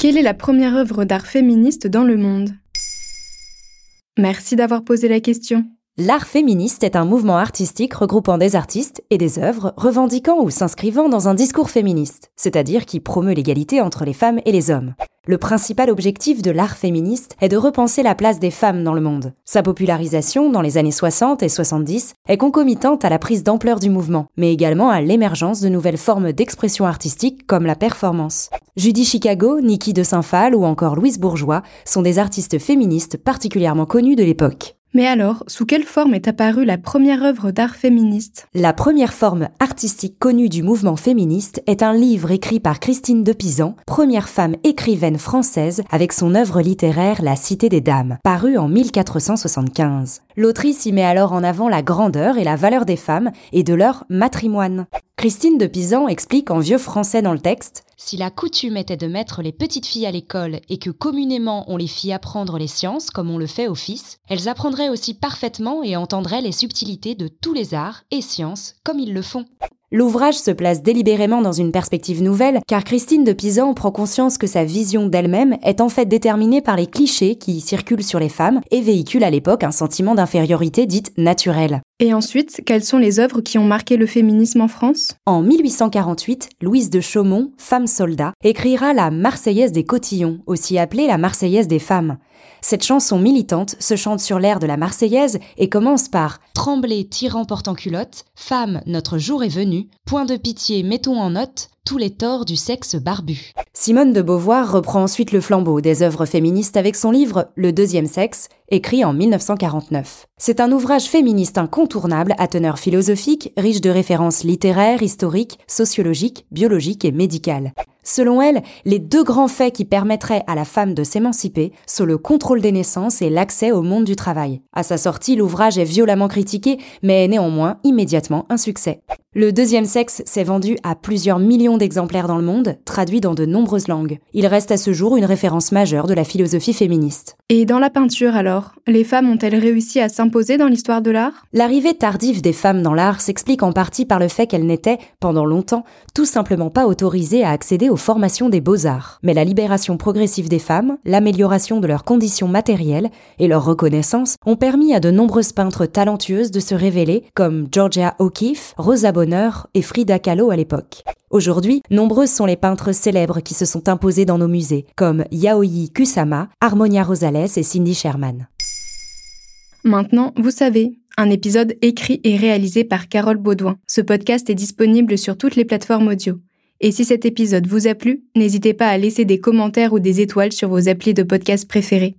Quelle est la première œuvre d'art féministe dans le monde? Merci d'avoir posé la question. L'art féministe est un mouvement artistique regroupant des artistes et des œuvres revendiquant ou s'inscrivant dans un discours féministe, c'est-à-dire qui promeut l'égalité entre les femmes et les hommes. Le principal objectif de l'art féministe est de repenser la place des femmes dans le monde. Sa popularisation dans les années 60 et 70 est concomitante à la prise d'ampleur du mouvement, mais également à l'émergence de nouvelles formes d'expression artistique comme la performance. Judy Chicago, Nikki de Saint-Phal ou encore Louise Bourgeois sont des artistes féministes particulièrement connues de l'époque. Mais alors, sous quelle forme est apparue la première œuvre d'art féministe? La première forme artistique connue du mouvement féministe est un livre écrit par Christine de Pisan, première femme écrivaine française avec son œuvre littéraire La Cité des Dames, parue en 1475. L'autrice y met alors en avant la grandeur et la valeur des femmes et de leur matrimoine. Christine de Pisan explique en vieux français dans le texte Si la coutume était de mettre les petites filles à l'école et que communément on les fit apprendre les sciences comme on le fait aux fils, elles apprendraient aussi parfaitement et entendraient les subtilités de tous les arts et sciences comme ils le font. L'ouvrage se place délibérément dans une perspective nouvelle, car Christine de Pisan prend conscience que sa vision d'elle-même est en fait déterminée par les clichés qui circulent sur les femmes et véhiculent à l'époque un sentiment d'infériorité dite naturelle. Et ensuite, quelles sont les œuvres qui ont marqué le féminisme en France? En 1848, Louise de Chaumont, femme soldat, écrira la Marseillaise des cotillons, aussi appelée la Marseillaise des femmes. Cette chanson militante se chante sur l'air de la Marseillaise et commence par Tremblez, tirant portant culotte, femme, notre jour est venu, point de pitié, mettons en note tous les torts du sexe barbu. Simone de Beauvoir reprend ensuite le flambeau des œuvres féministes avec son livre Le deuxième sexe, écrit en 1949. C'est un ouvrage féministe incontournable à teneur philosophique, riche de références littéraires, historiques, sociologiques, biologiques et médicales. Selon elle, les deux grands faits qui permettraient à la femme de s'émanciper sont le contrôle des naissances et l'accès au monde du travail. À sa sortie, l'ouvrage est violemment critiqué, mais est néanmoins immédiatement un succès. Le deuxième sexe s'est vendu à plusieurs millions d'exemplaires dans le monde, traduit dans de nombreuses langues. Il reste à ce jour une référence majeure de la philosophie féministe. Et dans la peinture alors, les femmes ont-elles réussi à s'imposer dans l'histoire de l'art? L'arrivée tardive des femmes dans l'art s'explique en partie par le fait qu'elles n'étaient, pendant longtemps, tout simplement pas autorisées à accéder aux formations des beaux-arts. Mais la libération progressive des femmes, l'amélioration de leurs conditions matérielles et leur reconnaissance ont permis à de nombreuses peintres talentueuses de se révéler, comme Georgia O'Keeffe, Rosa Et Frida Kahlo à l'époque. Aujourd'hui, nombreuses sont les peintres célèbres qui se sont imposés dans nos musées, comme Yaoi Kusama, Harmonia Rosales et Cindy Sherman. Maintenant, vous savez, un épisode écrit et réalisé par Carole Baudouin. Ce podcast est disponible sur toutes les plateformes audio. Et si cet épisode vous a plu, n'hésitez pas à laisser des commentaires ou des étoiles sur vos applis de podcast préférés.